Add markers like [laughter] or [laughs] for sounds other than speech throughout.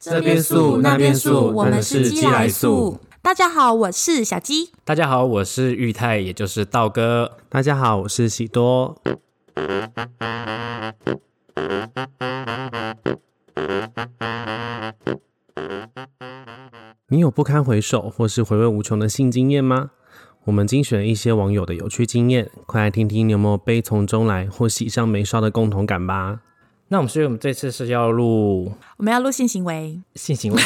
这边素那边素，我们是鸡来素。大家好，我是小鸡。大家好，我是玉泰，也就是道哥。大家好，我是喜多。你有不堪回首或是回味无穷的性经验吗？我们精选一些网友的有趣经验，快来听听你有没有悲从中来或喜上眉梢的共同感吧。那我们所以我们这次是要录我们要录性行为，性行为，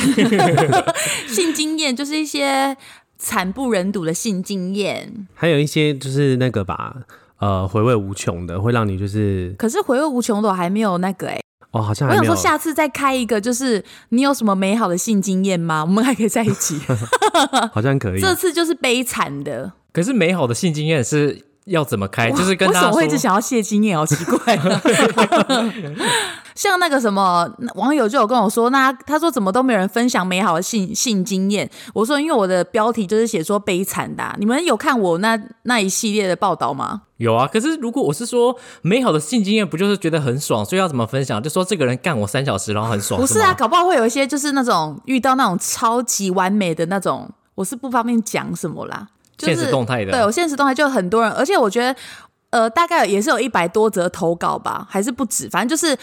[laughs] 性经验就是一些惨不忍睹的性经验，还有一些就是那个吧，呃，回味无穷的，会让你就是可是回味无穷的我还没有那个哎、哦，好像还没有我想说下次再开一个，就是你有什么美好的性经验吗？我们还可以在一起。[laughs] 好像可以。[laughs] 这次就是悲惨的，可是美好的性经验是要怎么开？就是跟为什么会一直想要谢经验？好奇怪。[laughs] 像那个什么网友就有跟我说，那他说怎么都没有人分享美好的性性经验？我说因为我的标题就是写说悲惨的啊、你们有看我那那一系列的报道吗？有啊。可是如果我是说美好的性经验，不就是觉得很爽，所以要怎么分享？就说这个人干我三小时，然后很爽，不是啊，吗？搞不好会有一些就是那种遇到那种超级完美的那种，我是不方便讲什么啦。就是、现实动态的对我现实动态就很多人，而且我觉得呃大概也是有一百多则投稿吧，还是不止，反正就是。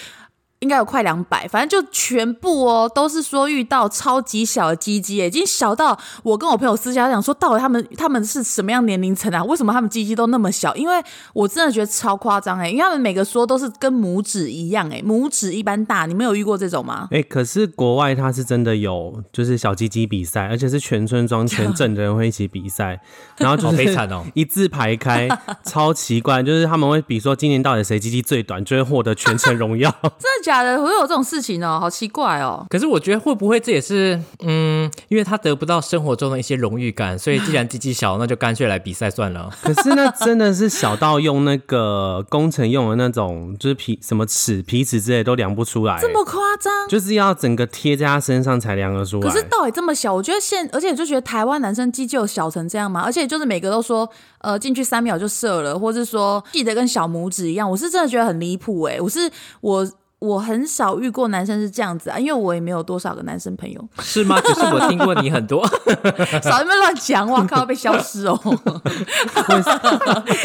应该有快两百，反正就全部哦，都是说遇到超级小的鸡鸡，已经小到我跟我朋友私下讲说，到底他们他们是什么样年龄层啊？为什么他们鸡鸡都那么小？因为我真的觉得超夸张哎，因为他们每个说都是跟拇指一样哎，拇指一般大，你们有遇过这种吗？哎、可是国外它是真的有，就是小鸡鸡比赛，而且是全村庄全镇的人会一起比赛，[laughs] 然后就好是悲惨哦 [laughs] 一字排开，超奇怪，就是他们会比说今年到底谁鸡鸡最短，就会获得全城荣耀。[laughs] 真的假的？会有这种事情哦，好奇怪哦。可是我觉得会不会这也是嗯，因为他得不到生活中的一些荣誉感，所以既然鸡鸡小，那就干脆来比赛算了。[laughs] 可是那真的是小到用那个工程用的那种，就是皮什么尺、皮尺之类都量不出来，这么夸张？就是要整个贴在他身上才量得出来。可是到底这么小？我觉得现，而且就觉得台湾男生鸡就小成这样吗？而且就是每个都说，呃，进去三秒就射了，或是说记得跟小拇指一样。我是真的觉得很离谱哎！我是我我很少遇过男生是这样子啊，因为我也没有多少个男生朋友。是吗？可是我听过你很多，[laughs] 少在那边乱讲，哇靠，被消失哦，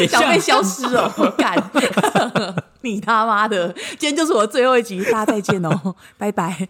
想被消失哦，干！你他妈的！今天就是我最后一集，大家再见哦，拜拜！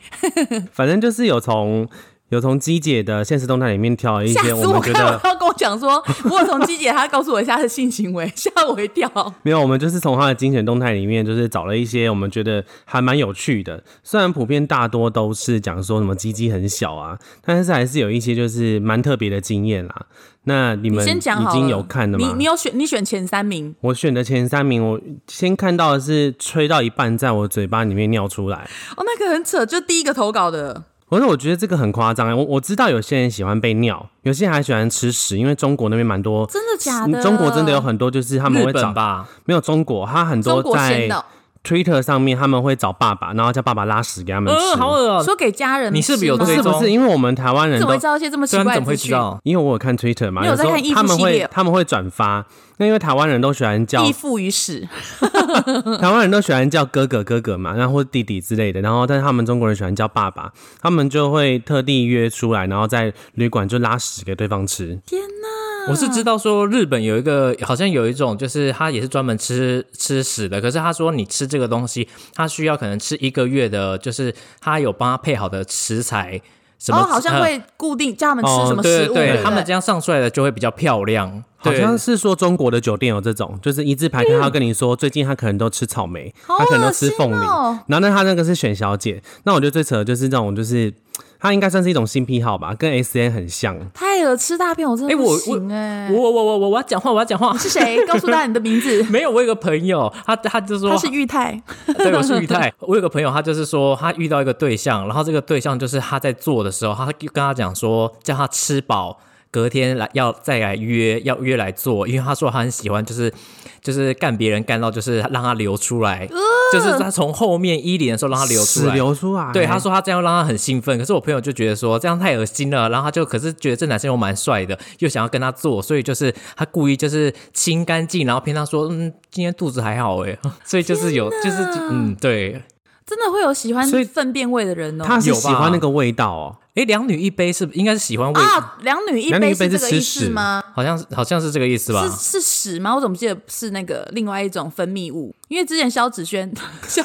反正就是有从有从鸡姐的现实动态里面挑了一些我们觉得他要跟我讲说，[laughs] 我有从鸡姐她告诉我一下她的性行为，吓我一跳。没有，我们就是从她的精选动态里面，就是找了一些我们觉得还蛮有趣的。虽然普遍大多都是讲说什么鸡鸡很小啊，但是还是有一些就是蛮特别的经验啦。那你你们先讲，已经有看了吗？你你有选你选前三名，我选的前三名，我先看到的是吹到一半在我嘴巴里面尿出来。哦，那个很扯，就第一个投稿的。可是我觉得这个很夸张欸，我我知道有些人喜欢被尿，有些人还喜欢吃屎，因为中国那边蛮多，真的假的？中国真的有很多，就是他们日会找本吧？没有中国，他很多中国在先的，Twitter 上面他们会找爸爸，然后叫爸爸拉屎给他们吃。呃，好恶哦、说给家人，你是不是有不追踪是不是，因为我们台湾人都你怎么会知道一些这么奇对啊，你怎么怪的资讯？会知道？因为我有看 Twitter 嘛，你有有时候在看他们会他们会转发，那因为台湾人都喜欢叫义父与屎，[laughs] [laughs] 台湾人都喜欢叫哥哥哥哥嘛，然后或弟弟之类的，然后但是他们中国人喜欢叫爸爸，他们就会特地约出来，然后在旅馆就拉屎给对方吃。天哪！我是知道说日本有一个，好像有一种，就是他也是专门吃吃屎的。可是他说你吃这个东西，他需要可能吃一个月的，就是他有帮他配好的食材，什么、哦，好像呃会固定叫他们吃哦什么食物，对对对对他们这样上出来的就会比较漂亮。对好像是说中国的酒店有这种，就是一字排开，他要跟你说最近他可能都吃草莓，他可能都吃凤梨，哦然后呢他那个是选小姐，那我觉得最扯的就是这种，就是他应该算是一种新癖好吧，跟 S N 很像。太恶吃大便，我真的不哎我行哎。我我我我我要讲话，我要讲话。是谁？告诉大家你的名字。[laughs] 没有，我有个朋友，他他就说他是玉泰，[laughs] 对，我是玉泰。我有个朋友，他就是说他遇到一个对象，然后这个对象就是他在做的时候，他跟他讲说，叫他吃饱，隔天来要再来约，要约来做，因为他说他很喜欢，就是就是干别人干到就是让他流出来，就是他从后面衣领的时候让他流出屎来。流出来，对，他说他这样让他很兴奋，可是我朋友就觉得说这样太恶心了，然后他就可是觉得这男生又蛮帅的，又想要跟他做，所以就是他故意就是清干净，然后骗他说，嗯，今天肚子还好哎，[laughs] 所以就是有就是嗯对，真的会有喜欢所以粪便味的人哦。他是有喜欢那个味道哦。哎，两女一杯是应该是喜欢味，啊，两女一杯杯是这个意思吗？好像是好像是这个意思吧？是是屎吗？我怎么记得是那个另外一种分泌物？因为之前萧子轩，[laughs] 萧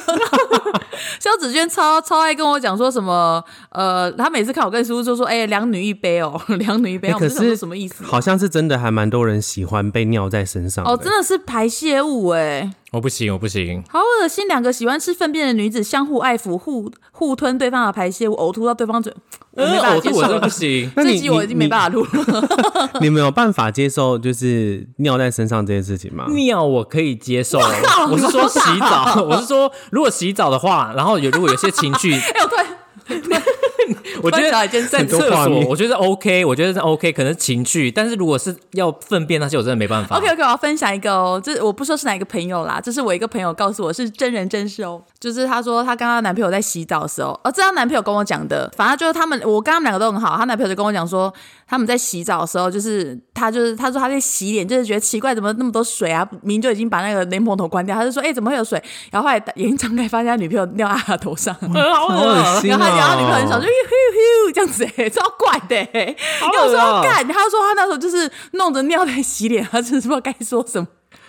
[laughs] 萧子轩超超爱跟我讲说什么，呃，他每次看我跟叔叔就说，哎、两女一杯哦，[laughs] 两女一杯，哎可是什么意思？好像是真的，还蛮多人喜欢被尿在身上哦，真的是排泄物哎，我不行，我不行。好恶心！两个喜欢吃粪便的女子相互爱抚，互互吞对方的排泄物，呕吐到对方嘴，我没办法接受了不行。[laughs] 那你这集我已经没办法录了。你 [laughs] 没有办法接受就是尿在身上这件事情吗？尿我可以接受，[laughs] 我是说洗澡，我是说如果洗澡的话，然后有如果有些情绪，哎，我突然 [laughs] 我觉得在很多厕所，我觉得 OK，我觉得是 OK，可能是情绪，但是如果是要粪便那些，我真的没办法。OK OK，我要分享一个哦，这我不说是哪一个朋友啦，这是我一个朋友告诉我是真人真事哦，就是她说她跟她男朋友在洗澡的时候，哦，这她男朋友跟我讲的，反正就是他们，我跟他们两个都很好，她男朋友就跟我讲说，他们在洗澡的时候，就是他就是他说他在洗脸，就是觉得奇怪，怎么那么多水啊？明明就已经把那个莲蓬头关掉，他就说，哎、怎么会有水？然后后来眼睛张开，发现他女朋友尿在他头上。[laughs] 呃好好恶恶心然后他，然后他女朋友很爽，哦就！咻咻咻这样子、欸，[laughs] 超怪的、欸。有时候干，他说他那时候就是弄着尿在洗脸，他真的是不知道该说什么。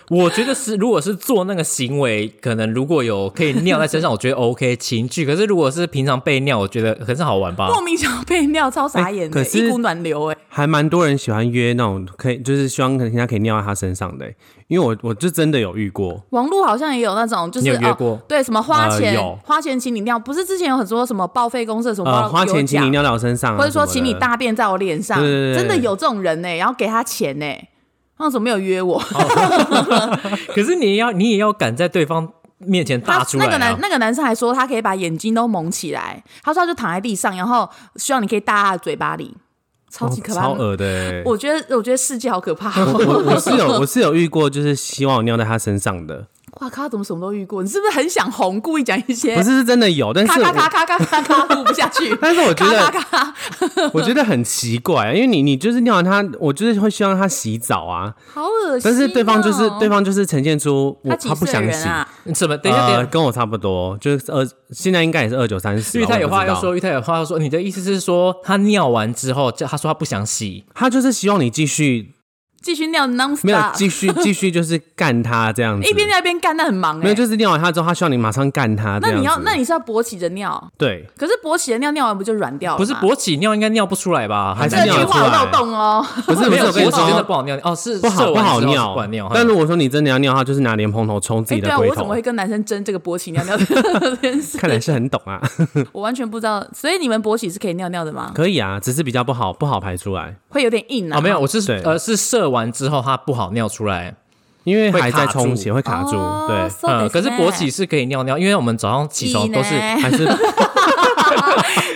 我觉得是，如果是做那个行为，可能如果有可以尿在身上，我觉得 OK 情趣。可是如果是平常被尿，我觉得很是好玩吧。[laughs] 莫名其妙被尿，超傻眼可是一股暖流哎、还蛮多人喜欢约那种可以，就是希望人家可以尿在他身上的欸，因为我我就真的有遇过，网络好像也有那种，就是你有约过？哦、对，什么花钱、呃花钱请你尿，不是之前有很多什么报废公社什么、呃，花钱请你尿，尿在我身上啊，或者说请你大便在我脸上，真的有这种人呢、然后给他钱呢、那怎么没有约我？[laughs] [laughs] 可是你要，你也要敢在对方面前大出来、啊。那个男那个男生还说他可以把眼睛都蒙起来，他说他就躺在地上，然后希望你可以大他的嘴巴里，超级可怕。超恶的欸。我觉得我觉得世界好可怕。我我是有我是有遇过，就是希望我尿在他身上的，哇靠，怎么什么都遇过？你是不是很想红，故意讲一些不是是真的有，但是我咔咔咔咔咔咔咔录不下去？[laughs] 但是我觉得咔咔咔，我觉得很奇怪，因为你你就是尿完他，我就是会希望他洗澡啊，好恶心、哦。但是对方就是对方就是呈现出我他不想洗，啊？什么？等一下，等呃，跟我差不多，就是二现在应该也是二九三十。玉泰有话要说，玉泰有话要说。你的意思是说，他尿完之后，叫他说他不想洗，他就是希望你继续继续尿 non 没有继续继续就是干他这样子，一边尿一边干，那很忙哎、没有就是尿完他之后，他需要你马上干他这样子。那你要那你是要勃起着尿，对，可是勃起的尿尿完不就软掉了？不是勃起尿应该尿不出来吧？还是这句尿得出来话有漏洞哦。不是不没有勃起真的不好尿哦，是不好不好尿尿。但如果说你真的要尿，他就是拿莲蓬头冲自己的龟头我怎么会。跟男生争这个勃起尿尿这件事？看来是很懂啊，[laughs] 我完全不知道。所以你们勃起是可以尿尿的吗？可以啊，只是比较不好不好排出来，会有点硬啊？哦，没有，我是对呃是射完之后它不好尿出来，因为还在充血会卡住，哦对，so 呃，可是勃起是可以尿尿，因为我们早上起床都是还是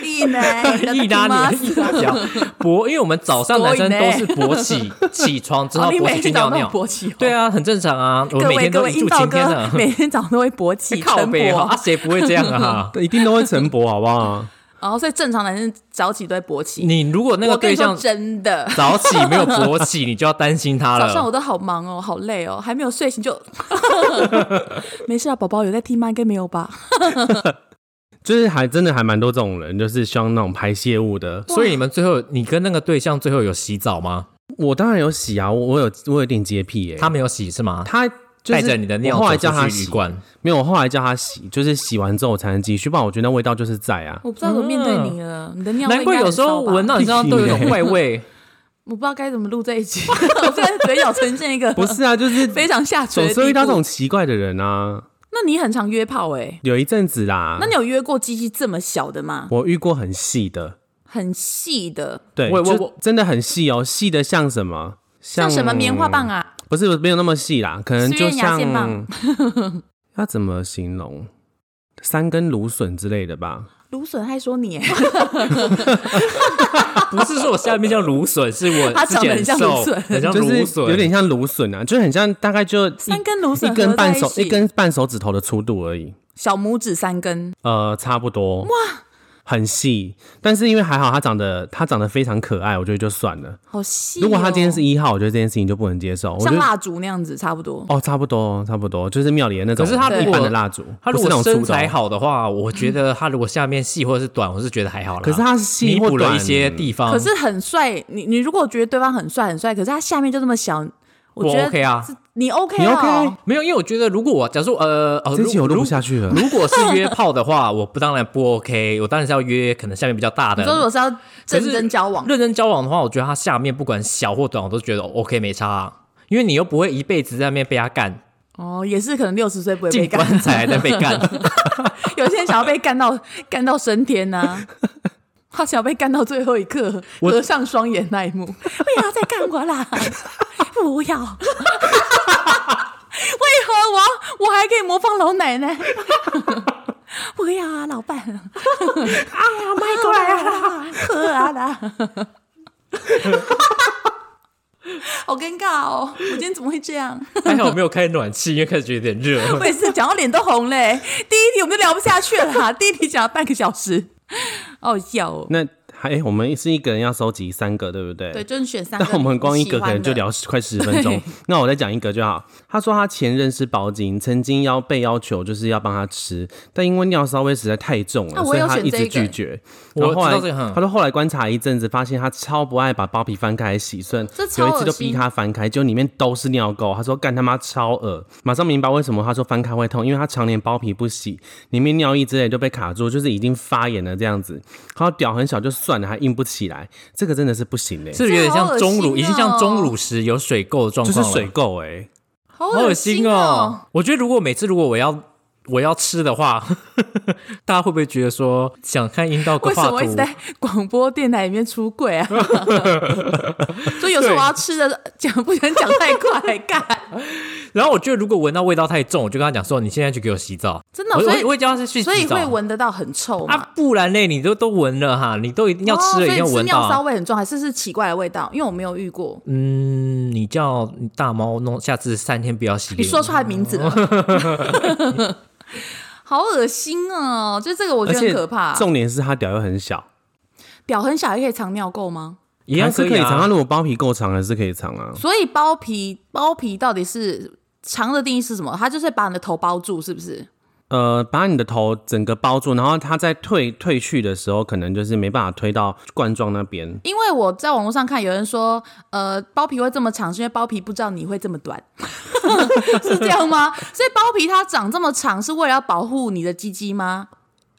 意呢，[laughs] 意大利意大脚 [laughs] 勃，因为我们早上男生都是勃起，起床之后 [laughs] 勃起去尿尿，都勃起、哦，对啊，很正常啊，我各位每天都各位阴道一柱擎天哥的。每天早上都会勃起晨靠背啊，勃，谁不会这样啊？一定都会晨勃，好不好？然后所以正常男生早起都会勃起。你如果那个对象真的，早起没有勃起，你就要担心他了。早上我都好忙哦，好累哦，还没有睡醒就，[laughs] 没事啊，宝宝有在听吗？应该没有吧？[laughs] 就是还真的还蛮多这种人，就是希望那种排泄物的。所以你们最后，你跟那个对象最后有洗澡吗？我当然有洗啊，我我有我有点洁癖耶。他没有洗是吗？他就是带着你的尿我后来叫他洗，罐，没有，我后来叫他洗，就是洗完之后我才能继续，不然我觉得那味道就是在啊。我不知道怎么面对你了，你的尿味难怪有时候闻到你身上都有种怪味。[laughs] 我不知道该怎么录这一集，[laughs] 我现在嘴角呈现一个不是啊，就是非常下垂总是遇到这种奇怪的人啊。那你很常约炮哎、有一阵子啦，那你有约过鸡鸡这么小的吗？我遇过很细的，很细的，对，我我我真的很细哦，细的像什么？像什么棉花棒啊？不是，没有那么细啦，可能就像要 [laughs] 怎么形容？三根芦笋之类的吧。芦笋还说你、欸，[laughs] 不是说我下面叫芦笋，是我它之前长得很像瘦芦笋很像就是芦笋，有点像芦笋啊，就很像，大概就三根芦笋一根半手一根半手指头的粗度而已。小拇指三根，呃，差不多。哇，很细，但是因为还好他长得他长得非常可爱，我觉得就算了。好细、哦。如果他今天是一号，我觉得这件事情就不能接受。像蜡烛那样子，差不多。哦，差不多，差不多，就是庙里的那种。可是他如一果般的蜡烛，他如不是那果身材种粗的哦。好的话，我觉得他如果下面细或者是短，我是觉得还好啦。可是他是细弥或短补了一些地方，可是很帅，你你如果觉得对方很帅很帅，可是他下面就这么小，我我觉得 OK 啊。你 OK 你哦 OK 没有，因为我觉得如果我假如说呃哦，如这期我录如不下去了。如果是约炮的话，我不当然不 OK，我当然是要约可能下面比较大的你。说如果是要认真交往，认真交往的话，我觉得他下面不管小或短，我都觉得 OK 没差、啊，因为你又不会一辈子在那边被他干，哦，也是可能六十岁不会被进干，棺材还在被干。[laughs] 有些人想要被干到干到升天呐、他想要被干到最后一刻，合上双眼那一幕，[laughs] 不要再干我啦！[laughs] 不要！我我还可以模仿老奶奶？[laughs] 不要啊，老伴！哎 [laughs] 呀，迈过来 [laughs] 啊！喝啊啦！好尴尬哦！我今天怎么会这样？还好没有开暖气，因为开始觉得有点热。我也是讲到脸都红嘞。第一题我们就聊不下去了啦，第一题讲了半个小时，好好笑哦。那还、我们是一个人要收集三个，对不对？对，就是选三个。但我们光一个可能就聊快十分钟，那我再讲一个就好。他说他前任是包警，曾经要被要求就是要帮他吃，但因为尿骚味实在太重了，啊所以他一直拒绝。我然后后来他说后来观察一阵子，发现他超不爱把包皮翻开来洗顺这，超有一次就逼他翻开，就里面都是尿垢。他说干他妈超恶，马上明白为什么他说翻开会痛，因为他常年包皮不洗，里面尿液之类就被卡住，就是已经发炎了这样子。他说屌很小就算了，还硬不起来，这个真的是不行嘞、是不是有点像钟乳，已经像钟乳石有水垢的状况，就是水垢哎、好好恶心哦！！我觉得如果每次如果我要我要吃的话，[laughs] 大家会不会觉得说想看阴道为什？么一直在广播电台里面出柜啊？[laughs] 所以有时候我要吃的讲不想讲太快，干然后我觉得如果闻到味道太重，我就跟他讲说你现在去给我洗澡。真的所以我我会叫他去洗澡，所以会闻得到很臭啊？，不然嘞，你都都闻了哈，你都一定要吃了，一定要闻尿骚。味很重，还是是奇怪的味道？因为我没有遇过。嗯，你叫你大猫弄，下次三天不要洗。你说出来名字了，[laughs] [laughs] 好恶心哦！就这个我觉得很可怕。重点是他屌又很小，屌很小也可以藏尿垢吗？一样是可以藏。他啊。如果包皮够长，还是可以藏啊。所以包皮包皮到底是长的定义是什么？它就是把你的头包住，是不是？呃，把你的头整个包住，然后它在退退去的时候，可能就是没办法推到冠状那边。因为我在网络上看有人说，呃，包皮会这么长，是因为包皮不知道你会这么短，[laughs] 是这样吗？所以包皮它长这么长，是为了要保护你的鸡鸡吗？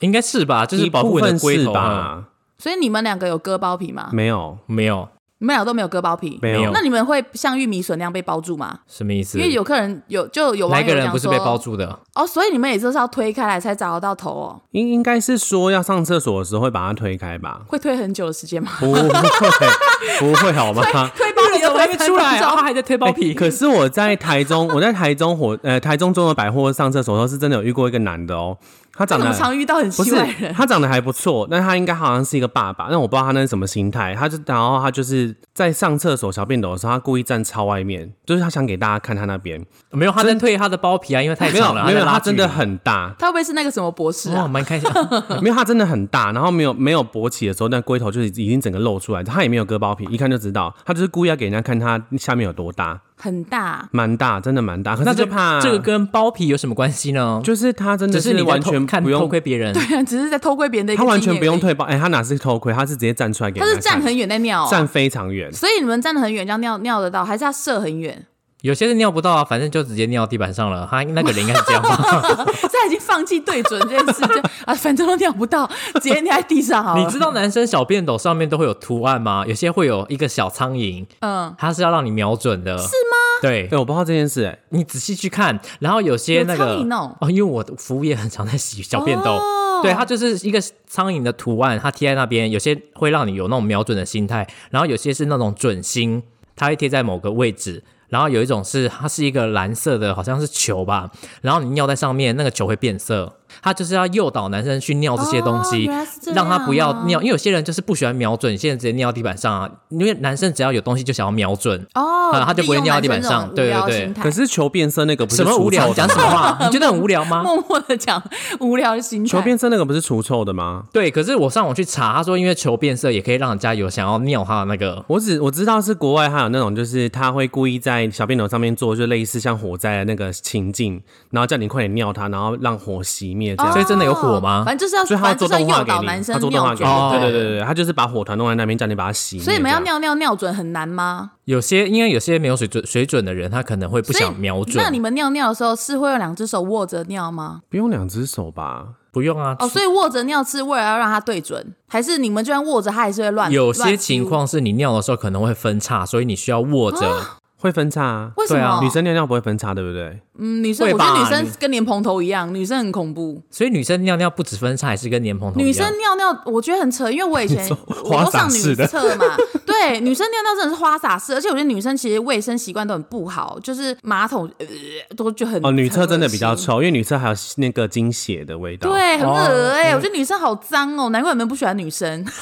应该是吧，就是保护你的龟头啊。吧？所以你们两个有割包皮吗？没有，没有，你们俩都没有割包皮，没没有那你们会像玉米笋那样被包住吗？什么意思？因为有客人有就有哪一个人网友讲说，不是被包住的？哦，所以你们也就是要推开来才找得到头哦，应应该是说要上厕所的时候会把它推开吧？会推很久的时间吗？不会，[laughs] 不会好吗？推包皮都推三没出来然后还在推包皮。可是我在台中，我在台中火呃台中中的百货上厕所的时候，是真的有遇过一个男的哦，他长得怎么常遇到很不是奇怪的人？他长得还不错，但他应该好像是一个爸爸，但我不知道他那是什么心态。他就然后他就是在上厕所小便斗的时候，他故意站超外面，就是他想给大家看他那边。没有，他在推他的包皮啊，因为太没了，没有，他真的很大，他会不会是那个什么博士哇，啊？蛮开心。[laughs] 没有他真的很大，然后没有没有勃起的时候，那龟头就是已经整个露出来，他也没有割包皮，一看就知道，他就是故意要给人家看他下面有多大，很大，蛮大，真的蛮大。可是就怕这个跟包皮有什么关系呢？就是他真的只是你在完全看偷全不用，窥别人。[laughs] 对啊只是在偷窥别人的他完全不用退包，哎、他哪是偷窥，他是直接站出来给他是站很远在尿哦、站非常远。所以你们站得很远，这样尿尿得到，还是要射很远？有些是尿不到啊，反正就直接尿地板上了。他那个人应该是这样吧？[laughs] 他已经放弃对准这件事，就啊，反正都尿不到，直接尿在地上好了。你知道男生小便斗上面都会有图案吗？有些会有一个小苍蝇，嗯，它是要让你瞄准的，是吗？对对、，我不知道这件事、哎，你仔细去看，然后有些那个苍蝇哦因为我的服务业很常在洗小便斗，哦对，它就是一个苍蝇的图案，它贴在那边，有些会让你有那种瞄准的心态，然后有些是那种准心，它会贴在某个位置。然后有一种是它是一个蓝色的，好像是球吧，然后你尿在上面，那个球会变色，他就是要诱导男生去尿这些东西，让他不要尿。因为有些人就是不喜欢瞄准，现在直接尿地板上啊。因为男生只要有东西就想要瞄准，哦，啊他就不会尿到地板上对对对可是求变色那个不是什么无聊？除臭的讲什么？话？[laughs] 你觉得很无聊吗？[laughs] 默默的讲无聊的心态。求变色那个不是除臭的吗？对，可是我上网去查，他说因为求变色也可以让人家有想要尿他的那个。我只我知道是国外还有那种，就是他会故意在小便斗上面做，就类似像火灾的那个情境，然后叫你快点尿他，然后让火熄灭这样。所以真的有火吗哦反正就是要，所以他要做动画给男生他做动画给对对对对，他就是把火团弄在那边，叫你把它熄灭。所以你们要尿尿尿准很难吗？有些因为有些没有水准水准的人，他可能会不想瞄准。那你们尿尿的时候是会用两只手握着尿吗？不用两只手吧？不用啊。哦，所以握着尿是为了要让它对准，还是你们就算握着它还是会乱？有些情况是你尿的时候可能会分叉，所以你需要握着。[gasps] 会分叉啊？为什么？对啊女生尿尿不会分叉，对不对？嗯，女生会我觉得女生跟莲蓬头一样，女生很恐怖。所以女生尿尿不止分叉，还是跟莲蓬头一样。女生尿尿，我觉得很扯，因为我以前 [laughs] 你说我花都上女厕嘛，对，女生尿尿真的是花洒式，而且我觉得女生其实卫生习惯都很不好，就是马桶呃都就很哦，女厕真的比较很恶心臭，因为女厕还有那个精血的味道。，对，很哦恶哎、我觉得女生好脏哦，难怪你们不喜欢女生。[laughs] [laughs]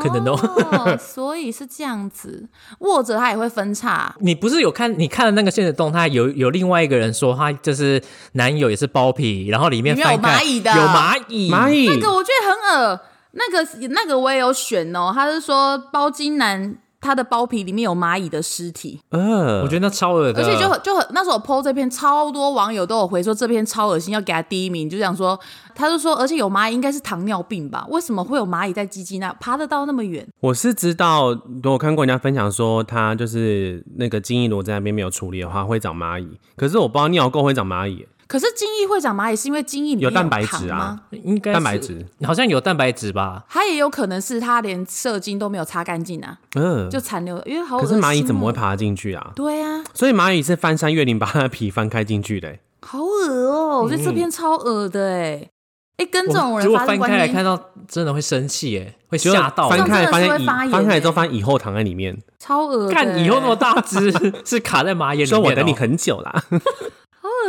可能都哦，[laughs] 所以是这样子，握着它也会分叉。你不是有看你看了那个现实动态，有有另外一个人说他就是男友也是包皮，然后里面有蚂蚁的。有蚂蚁，蚂蚁。那个我觉得很恶，那个那个我也有选哦，他是说包金男他的包皮里面有蚂蚁的尸体，嗯，我觉得那超恶的，而且就很就很那时候我 PO 这篇，超多网友都有回说这篇超恶心，要给他第一名，就讲说，他就说，而且有蚂蚁应该是糖尿病吧？为什么会有蚂蚁在鸡鸡那爬得到那么远？我是知道，我看过人家分享说，他就是那个精液如果在那边没有处理的话，会长蚂蚁。可是我不知道尿垢会长蚂蚁，可是精液会长蚂蚁，是因为精液里面有蛋白糖吗质啊？应该蛋白质，好像有蛋白质吧？它也有可能是它连射精都没有擦干净啊，嗯、就残留，因为好、可是蚂蚁怎么会？爬进去啊？对啊，所以蚂蚁是翻山越岭把它的皮翻开进去的、欸。好恶哦、我觉得这篇超恶的哎、哎、跟这种人如果人翻开来看到，真的会生气哎，会吓到。翻开来发现翻开来之后欸发现蚁后躺在里面，超恶的、看以后那么大只，[laughs] 是卡在马眼里面、哦。说我等你很久啦。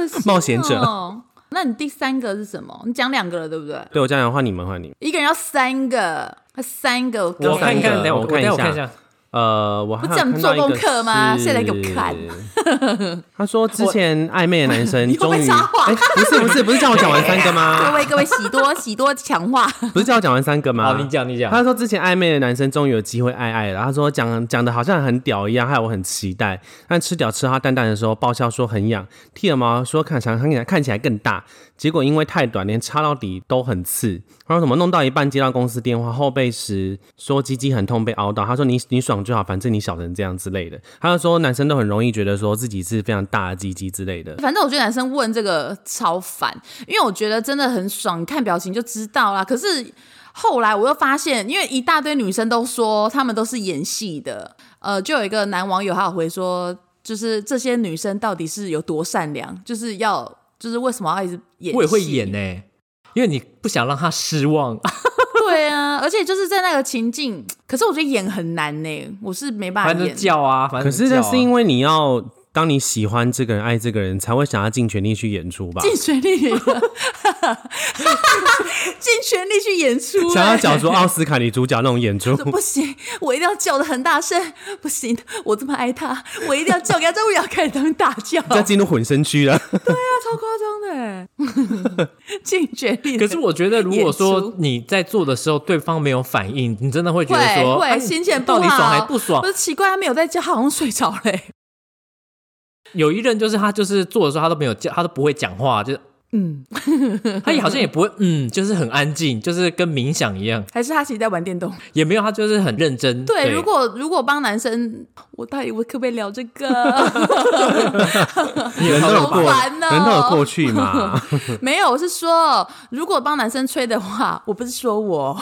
好恶心、冒险者哦。那你第三个是什么？你讲两个了，对不对？对我讲两个，换，你们换你们。一个人要三个，他三个。我三看看，个等我看一下。呃，我还有不是我们看到一个做功课吗现在给我看。[laughs] 他说之前暧昧的男生 [laughs] 终于，哎、不是不是不是叫我讲完三个吗 [laughs] 各？位各位，喜多喜多强化。不是叫我讲完三个吗？好，你讲你讲。他说之前暧昧的男生终于有机会爱爱了。他说讲讲的好像很屌一样，害我很期待。但吃屌吃到他蛋蛋的时候，爆笑说很痒，剃了毛说看想看起来看起来更大。结果因为太短，连插到底都很刺。他说怎么弄到一半接到公司电话，后背时说鸡鸡很痛被凹到。他说你你爽就好，反正你小成这样之类的。他就说男生都很容易觉得说自己是非常大的鸡鸡之类的。反正我觉得男生问这个超烦，因为我觉得真的很爽，你看表情就知道啦。可是后来我又发现，因为一大堆女生都说她们都是演戏的，呃，就有一个男网友还有回说，就是这些女生到底是有多善良，就是要就是为什么要一直演？我也会演呢、。因为你不想让他失望。对啊，而且就是在那个情境，可是我觉得演很难呢，我是没办法反正。叫啊，反可是正叫啊这是因为你要。当你喜欢这个人、爱这个人，才会想要尽全力去演出吧？尽全力，尽全力去演出、想要欸角逐奥斯卡女主角那种演出，不行，我一定要叫的很大声，不行，我这么爱他，我一定要叫给他，这我也要开始当大叫，要进入混声区了。对啊超夸张的欸，尽全力。可是我觉得，如果演说你在做的时候，对方没有反应，你真的会觉得会说，心情不好，到底爽还不爽不？是奇怪，他没有在叫，他好像睡着嘞、有一任就是他，就是做的时候他都没有叫，他都不会讲话，就嗯，他也好像也不会，嗯，就是很安静，就是跟冥想一样，还是他其实在玩电动。也没有他就是很认真。对，如果如果帮男生，我到底我可不可以聊这个？[laughs] 人都有过，好烦哦人都有过去嘛。[laughs] 没有，我是说，如果帮男生吹的话，我不是说我，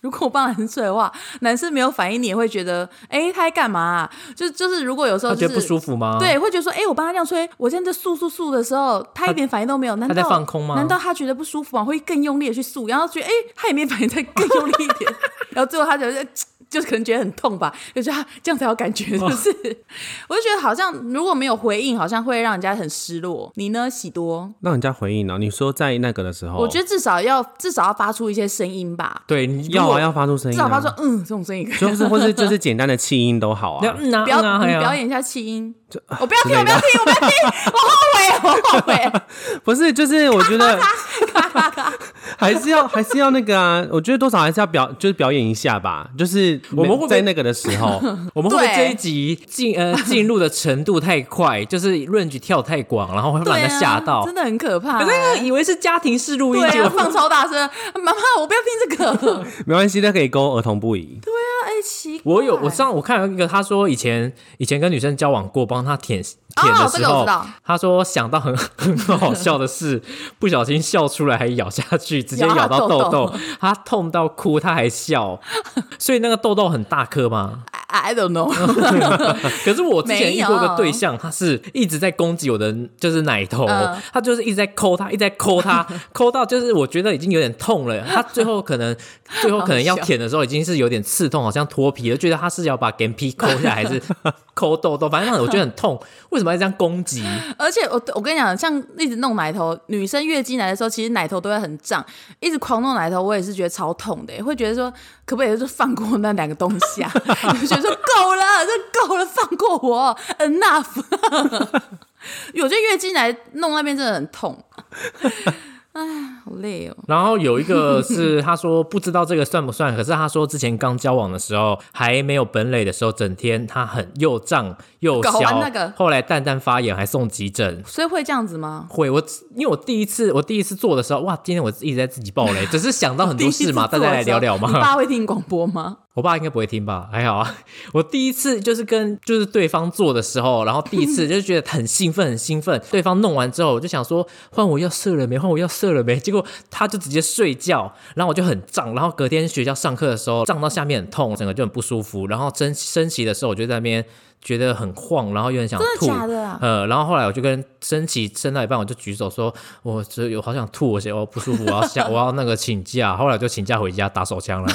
如果我帮男生吹的话，男生没有反应，你也会觉得，哎，他在干嘛啊、就就是，如果有时候、就是、他觉得不舒服吗？对，会觉得说，哎、我帮他这样吹，我现在在速速速的时候，他一点反应都没有，难道他在放空吗难道他觉得不舒服吗？会更用力的去速，然后觉得，哎、他也没反应，再更用力一点，[laughs] 然后最后他就在就是可能觉得很痛吧，就觉得啊这样才有感觉，就是、我就觉得好像如果没有回应，好像会让人家很失落。你呢，喜多？让人家回应呢、你说在那个的时候，我觉得至少要至少要发出一些声音吧，对，你要啊，要发出声音、啊，至少发出嗯这种声音。就是 [laughs] 或是就是简单的气音都好啊。要嗯啊表演一下气音，我不要听，我不要听，我不要听，我后悔，我后悔。不是，就是我觉得还是要还是要那个啊，我觉得多少还是要表就是表演一下吧，就是我们会在那个的时候，我们会不会这一集进呃进入的程度太快，就是 range 跳太广，然后会把对人家吓到，？真的很可怕、可是那个以为是家庭式录音，对啊，放超大声，妈妈，我不要听这个。没关系，那可以勾儿童不宜。哎，奇怪，我有我上我看到一个，他说以前以前跟女生交往过，帮她舔舔的时候，他说想到很 [laughs] 很好笑的事，不小心笑出来还咬下去，直接咬 [laughs] 咬到到痘痘。他痛到哭，他还笑，[laughs] 所以那个痘痘很大颗吗？I don't know，可是我之前遇过一个对象，他是一直在攻击我的就是奶头，嗯。他就是一直在抠他，一直在抠他，抠到就是我觉得已经有点痛了。他最后可能最后可能要舔的时候已经是有点刺痛，好像脱皮了，觉得他是要把眼皮抠下来还是 [laughs] 抠痘痘，反正我觉得很痛。为什么要这样攻击？而且我我跟你讲，像一直弄奶头，女生月经来的时候，其实奶头都会很胀，一直狂弄奶头，我也是觉得超痛的，会觉得说可不可以就放过那两个东西啊？[laughs] 就觉得说够了，这够了，放过我，enough。[laughs] 我觉得月经来弄那边真的很痛，哎，好累哦。然后有一个是他说不知道这个算不算，可是他说之前刚交往的时候还没有本垒的时候，整天他很又胀又小，那个后来蛋蛋发炎还送急诊。所以会这样子吗？会，我因为我第一次我第一次做的时候，哇，今天我一直在自己爆雷，[laughs] 只是想到很多事嘛，大家来聊聊嘛你。爸会听广播吗？我爸应该不会听吧？还好啊。我第一次就是跟就是对方做的时候，然后第一次就是觉得很兴奋，很兴奋。对方弄完之后，我就想说换我要射了没？换我要射了没？结果他就直接睡觉，然后我就很胀，然后隔天学校上课的时候胀到下面很痛，整个就很不舒服。然后升升旗的时候，我就在那边觉得很晃，然后又很想真吐。的假的啊？呃，然后后来我就跟升旗升到一半，我就举手说，我只有好想吐，我我不舒服，我要下，[laughs] 我要那个请假。后来就请假回家打手枪了。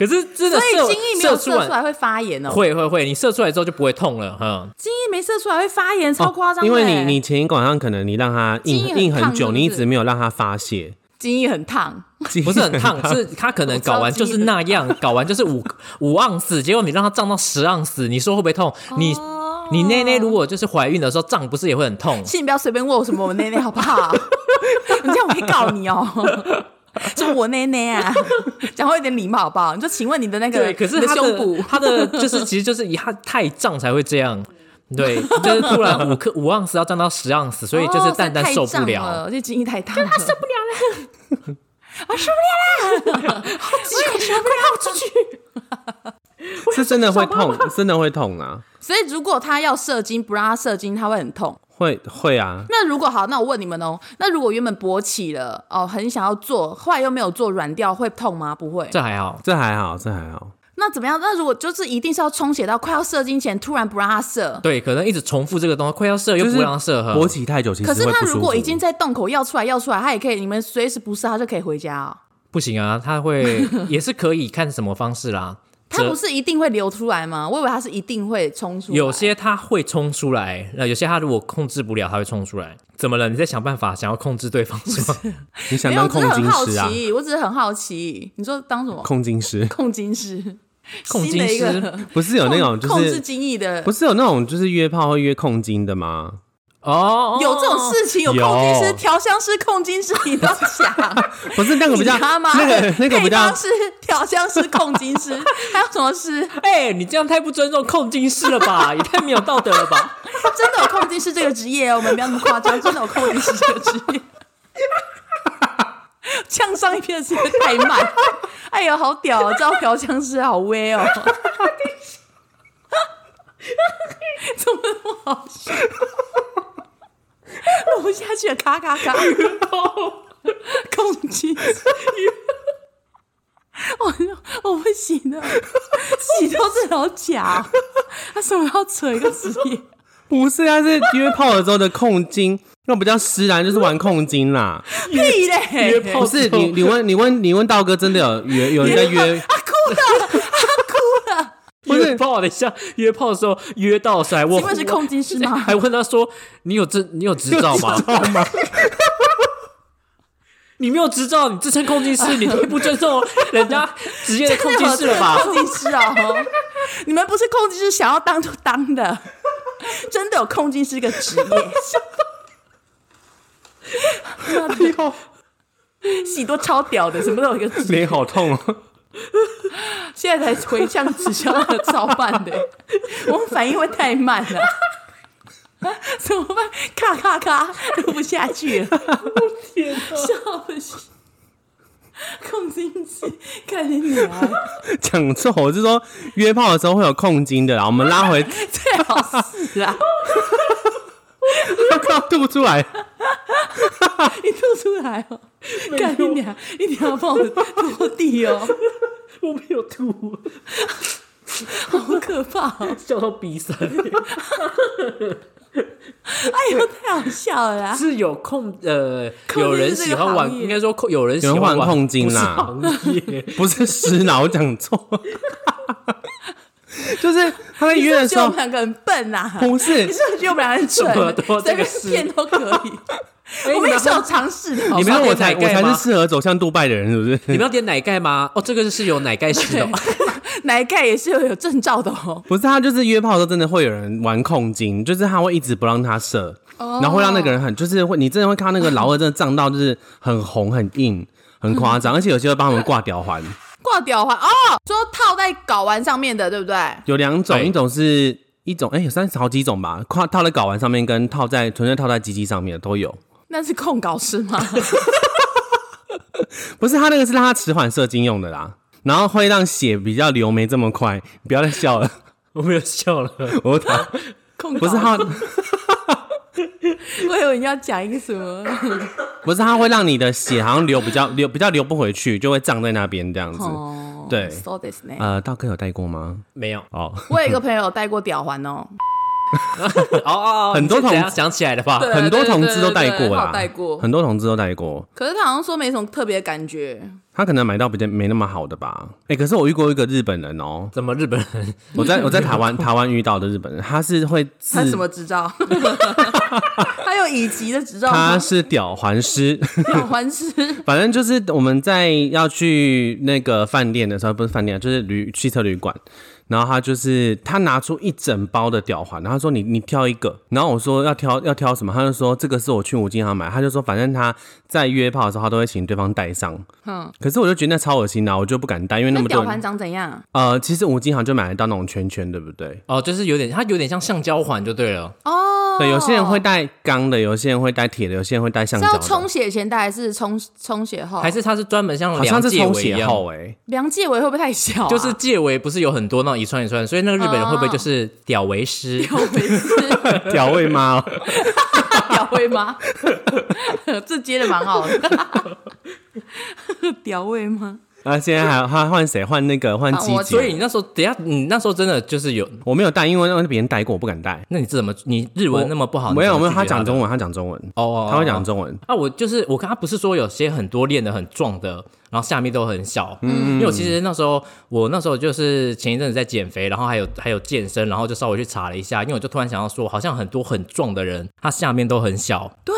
可是真的所以精液没有射完射出来会发炎哦，会会会，你射出来之后就不会痛了，哈，精液没射出来会发炎，超夸张因为你你前一个晚上可能你让它硬很硬很久，是是你一直没有让它发泄，精液很烫，不是很烫，是它可能搞完就是那样，搞完就是五五盎司，结果你让它胀到十盎司，你说会不会痛？你哦你内内如果就是怀孕的时候胀，不是也会很痛？请你不要随便问我什么我内内好不好？[laughs] 你这样我可以告你哦。[laughs] 是我奶奶啊，[laughs] 讲话有点礼貌好不好？你说，请问你的那个对，可是你的他胸部的他的就是其实就是以他太胀才会这样。对，就是突然五克五盎司要胀到十盎司，所以就是蛋蛋受不了。了，这精力太大了，他受不了了，[laughs] 我受不了了，好急，我受不了，出去。是真的会痛，真的会痛啊，所以如果他要射精，不让他射精，他会很痛。会会啊，那如果好，那我问你们哦，那如果原本勃起了，哦，很想要做，后来又没有做，软掉会痛吗？不会。这还好，这还好，这还好。那怎么样？那如果就是一定是要充血到快要射精前，突然不让他射，对，可能一直重复这个动作，快要射又不让射，呵勃起太久其实可是他。如果已经在洞口要出来要出来，他也可以，你们随时不射他就可以回家哦。不行啊，他会也是可以看什么方式啦。他不是一定会流出来吗？我以为他是一定会冲出来。有些他会冲出来，那有些他如果控制不了，他会冲出来。怎么了？你在想办法想要控制对方是吗？你想当控我只是很好精师啊？奇，我只是很好奇。你说当什么？控金师控金师，[laughs] 控新的一个精师不是有那种就是控制精液的不是有那种就是约炮会约控金的吗？哦，有这种事情，有有控金师、调香师、控金师，你都讲，[laughs] 不是那个比较你他妈那个那个比较配方师、调香师、控金师，[laughs] 还有什么师？哎、你这样太不尊重控金师了吧？[laughs] 也太没有道德了吧？真的有控金师这个职业哦，我们不要那么夸张，真的有控金师这个职业。呛上一篇的时间太慢，哎呦，好屌哦！招调香师好威哦，怎么那么好笑？[laughs] 录下去了，咔咔咔，[laughs] 控精师。[laughs] 我我不行了，洗头真的好假、哦，他什么要扯一个职业？不是，他是约炮的时候的控精。那不叫湿然，就是玩控精啦。屁嘞！约炮不是你，你问你问你问道哥，真的有约有人在约？不是约炮，等一下约炮的时候约到的时候还问，请问是控精师吗？[laughs] 还问他说：“你有执你有执照吗？[laughs] 你没有执照，你自称控精师，你太不尊重 [laughs] 人家职业的控精师了吧控精师啊，你们不是控精师，想要当就当的，真的有控精师这个职业。喜多超屌的，什么都有一个职业，脸好痛哦。[laughs] 现在才回向指向那个照办的，[laughs] 我们反应会太慢了。[laughs] 怎么办？咔咔咔，录不下去了。天哪！笑死！控精师，看你女儿，讲错，我是说约炮的时候会有控精的啦。我们拉回，最好是啊，[laughs] 快要吐出来。[laughs] 你吐出来哦！干你俩，一定要帮我拖地哦，[laughs] 我没有吐，好可怕哦！笑到鼻塞。哎呦，太好笑了啦！是有控呃，有人喜欢玩，应该说控有人喜欢玩控精不是啦。不是失脑，我讲错。[laughs] 就是他在你是约的时候我们，两个很笨呐、不是你是不是觉得我们两个很蠢？都随便这个是骗都可以。[laughs] 我们也是有尝试的，你们我才我才是适合走向杜拜的人，是不是？你们要点奶盖吗？哦，这个是有奶盖式的哦。[laughs] 奶盖也是有有证照的哦。不是，他就是约炮的时候，真的会有人玩控精，就是他会一直不让他射，然后会让那个人很，就是会，你真的会看到那个老二真的胀到就是很红、很硬、很夸张，而且有些会帮他们挂吊环，挂吊环哦，说套在睾丸上面的，对不对？有两种，对一种是一种，哎、有三十好几种吧，跨套在睾丸上面跟套在纯粹套在鸡鸡上面的都有。那是控睾是吗？[laughs] 不是，他那个是让他迟缓射精用的啦，然后会让血比较流没这么快。你不要再笑了，[laughs] 我没有笑了，我打控不是他，[laughs] 我以为你要讲一个什么？[laughs] 不是它会让你的血好像流比较流比较流不回去，就会胀在那边这样子。哦，对，so this 呢？呃，道哥有带过吗？没有。哦，我有一个朋友有戴过吊环哦，哦 [laughs] 哦，哦 [laughs] 很多同想起来的吧？很多同志都带过啦，带过很多同志都带过。可是他好像说没什么特别感觉。他可能买到比较没那么好的吧？哎、可是我遇过一个日本人哦、怎么日本人？我在 [laughs] 我在台湾台湾遇到的日本人，他是会自他什么执照？他有乙级的执照他？是屌环师，屌环师反正就是我们在要去那个饭店的时候，不是饭店啊，就是旅汽车旅馆。然后他就是他拿出一整包的吊环，然后他说你你挑一个，然后我说要挑要挑什么，他就说这个是我去五金行买，他就说反正他在约炮的时候他都会请对方戴上，嗯，可是我就觉得那超恶心的，我就不敢戴，因为那么多那吊环长怎样？呃，其实五金行就买得到那种圈圈，对不对？哦，就是有点，它有点像橡胶环就对了。哦，对，有些人会带钢的，有些人会带铁的，有些人会带橡胶的，是要充血前戴还是充充血后？还是它是专门像好像梁是充血界围一样，后哎、梁界围会不会太小、啊？就是界围不是有很多那种一串一串，所以那个日本人会不会就是屌为师？吊围是调味吗？哦吊围吗？[laughs] 这接的蛮好的。吊位吗？啊，现在还还换谁？换那个换换我鸡姐。所以你那时候，等下你那时候真的就是有，我没有带，因为让别人带过，我不敢带。那你怎么你日文那么不好？没有没有，他讲中文，他讲中文，哦哦，他会讲哦中文。啊，我就是我跟他不是说有些很多练的很壮的，然后下面都很小，嗯，因为我其实那时候我那时候就是前一阵子在减肥，然后还有还有健身，然后就稍微去查了一下，因为我就突然想到说，好像很多很壮的人，他下面都很小，对，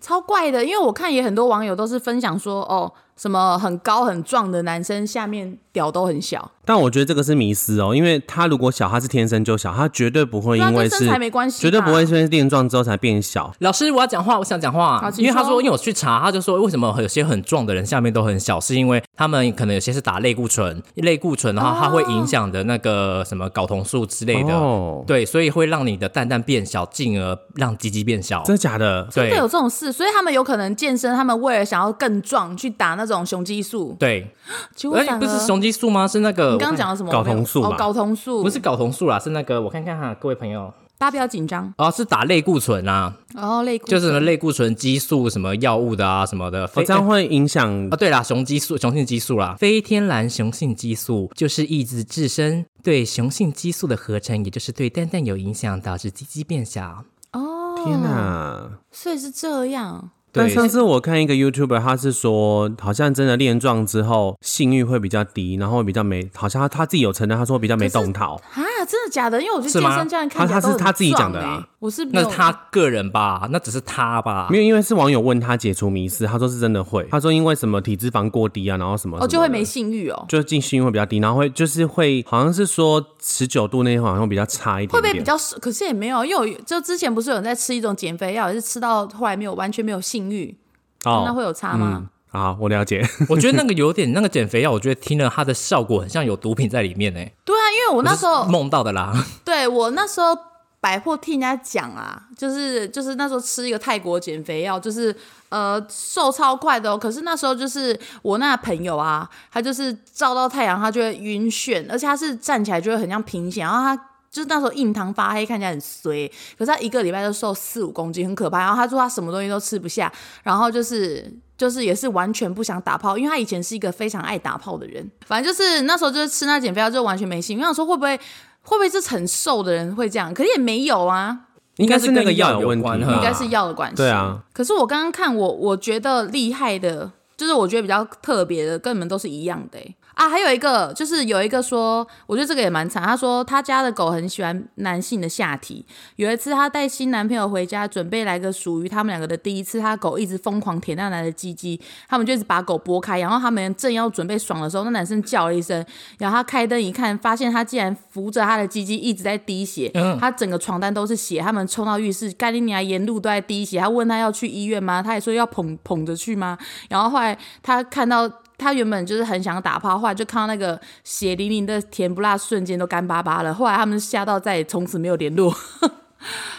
超怪的。因为我看也很多网友都是分享说，哦，什么很高很壮的男生下面屌都很小，但我觉得这个是迷思哦，因为他如果小，他是天生就小，他绝对不会因为身材没关系绝对不会是因为练壮之后才变小。老师，我要讲话，我想讲话因为他说，因为我去查，他就说为什么有些很壮的人下面都很小，是因为他们可能有些是打类固醇，类固醇的话，它会影响的那个什么睾酮素之类的，哦，对，所以会让你的蛋蛋变小，进而让鸡鸡变小。真的假的？对真的有这种事，所以他们有可能健身，他们为了想要更壮，去打那种雄激素，对，[gasps] 结果而而且不是雄激素吗？是那个你刚刚讲的什么？睾酮素吧哦，睾酮素不是睾酮素啦，是那个我看看哈，各位朋友，大家不要紧张。哦，是打类固醇啊，然后类固就是什么醇类固醇激素什么药物的啊什么的。哦，非这样会影响啊，对啦，雄激素、雄性激素啦，非天然雄性激素就是抑制自身对雄性激素的合成，也就是对蛋蛋有影响，导致鸡鸡变小。哦，天哪！所以是这样。对但上次我看一个 YouTuber，他是说，好像真的练壮之后性欲会比较低，然后会比较没，好像他他自己有承认，他说比较没动桃。啊，真的假的？因为我觉得是吗健身教练看他他是他自己讲的啊我是那是他个人吧？那只是他吧没？有，因为是网友问他解除迷思，他说是真的会。他说因为什么体脂肪过低啊，然后什么哦，就会没没，性欲哦，就进性欲会比较低，然后会就是会好像是说持久度那些好像会比较差一点点。会不会比较？可是也没有，因为我就之前不是有人在吃一种减肥药，也是吃到后来没有完全没有性欲，哦那会有差吗？啊，我了解。[laughs] 我觉得那个有点那个减肥药，我觉得听了它的效果很像有毒品在里面呢、对啊，因为我那时候梦到的啦。[laughs] 对我那时候百货听人家讲啊，就是就是那时候吃一个泰国减肥药，就是呃瘦超快的哦。可是那时候就是我那朋友啊，他就是照到太阳他就会晕眩，而且他是站起来就会很像贫血，然后他。就是那时候印堂发黑，看起来很衰，可是他一个礼拜就瘦四五公斤，很可怕。然后他说他什么东西都吃不下，然后就是就是也是完全不想打炮，因为他以前是一个非常爱打炮的人。反正就是那时候就是吃那减肥药就完全没性。我想说会不会会不会是很瘦的人会这样？可是也没有啊，应该是那个跟药药有问题应该是药的关系。对啊，可是我刚刚看我我觉得厉害的，就是我觉得比较特别的，跟你们都是一样的、欸、啊。还有一个就是有一个说，我觉得这个也蛮惨。他说他家的狗很喜欢男性的下体。有一次他带新男朋友回家，准备来个属于他们两个的第一次，他狗一直疯狂舔那男的鸡鸡，他们就一直把狗拨开，然后他们正要准备爽的时候，那男生叫了一声，然后他开灯一看，发现他竟然扶着他的鸡鸡一直在滴血，他整个床单都是血，他们冲到浴室，盖利尼亚沿路都在滴血，他问他要去医院吗？他也说要捧捧着去吗？然后后来他看到。他原本就是很想打炮，后来就看到那个血淋淋的甜不辣，瞬间都干巴巴了。后来他们吓到，再也从此没有联络。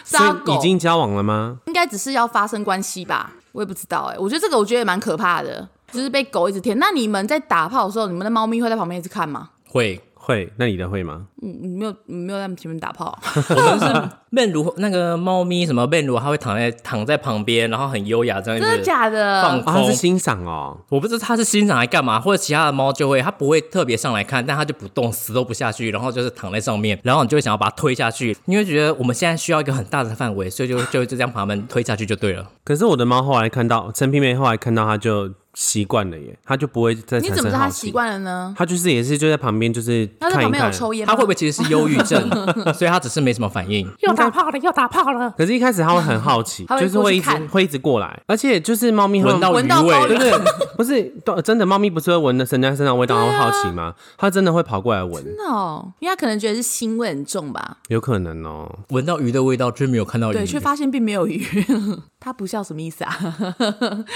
是 [laughs] 所他狗以已经交往了吗？应该只是要发生关系吧，我也不知道哎、我觉得这个我觉得也蛮可怕的，就是被狗一直舔。那你们在打炮的时候，你们的猫咪会在旁边一直看吗？会，会，那你的会吗？嗯，你没有，你没有在前面打炮，[laughs] 我们是面如那个猫咪什么面如，它会躺在躺在旁边，然后很优雅这样子。真的假的？放啊，他是欣赏哦。我不知道它是欣赏来干嘛，或者其他的猫就会，它不会特别上来看，但它就不动，死都不下去，然后就是躺在上面，然后你就会想要把它推下去，因为觉得我们现在需要一个很大的范围，所以就就就这样把它们推下去就对了。可是我的猫后来看到陈皮梅，后来看到它就习惯了耶，他就不会再你怎么知道产生好奇。它习惯了呢？他就是也是就在旁边，就是它在旁边有。抽烟吗？它会不会其实是忧郁症，[laughs] 所以他只是没什么反应？[laughs] 又打炮了？又打炮了？可是，一开始他会很好奇它，[laughs] 会就是会一直会一直过来，而且就是猫咪闻到鱼闻到包味鱼，不是都真的，猫咪不是会闻的人家身上味道，然后好奇吗？它真的会跑过来闻，真的哦，因为它可能觉得是腥味很重吧？有可能哦。闻到鱼的味道，却没有看到鱼对，，却发现并没有鱼。它不笑什么意思啊？[laughs]